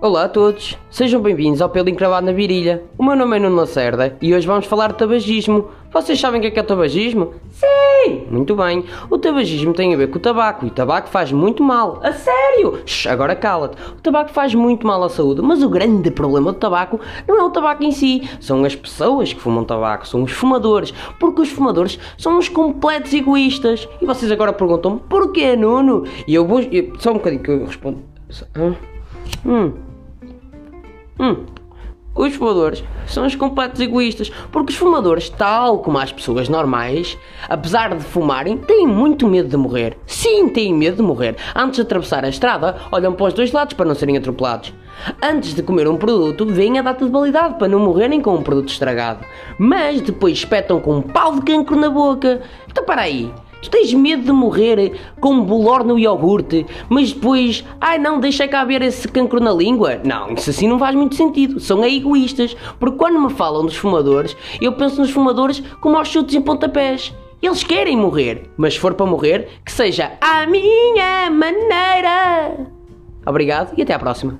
Olá a todos, sejam bem-vindos ao Pelo Encravado na Virilha. O meu nome é Nuno Lacerda e hoje vamos falar de tabagismo. Vocês sabem o que é, que é tabagismo? Sim! Muito bem, o tabagismo tem a ver com o tabaco e o tabaco faz muito mal. A sério? Shhh, agora cala-te. O tabaco faz muito mal à saúde, mas o grande problema do tabaco não é o tabaco em si, são as pessoas que fumam tabaco, são os fumadores, porque os fumadores são uns completos egoístas. E vocês agora perguntam-me, porquê, Nuno? E eu vou. só um bocadinho que eu respondo. Hã? Hum. Hum. Os fumadores são os completos egoístas, porque os fumadores, tal como as pessoas normais, apesar de fumarem, têm muito medo de morrer. Sim, têm medo de morrer. Antes de atravessar a estrada, olham para os dois lados para não serem atropelados. Antes de comer um produto, veem a data de validade para não morrerem com um produto estragado. Mas depois espetam com um pau de cancro na boca. Então para aí. Tu tens medo de morrer com um bolor no iogurte, mas depois, ai não, deixa cá ver esse cancro na língua? Não, isso assim não faz muito sentido. São egoístas, porque quando me falam dos fumadores, eu penso nos fumadores como aos chutes em pontapés. Eles querem morrer, mas se for para morrer, que seja à minha maneira. Obrigado e até à próxima.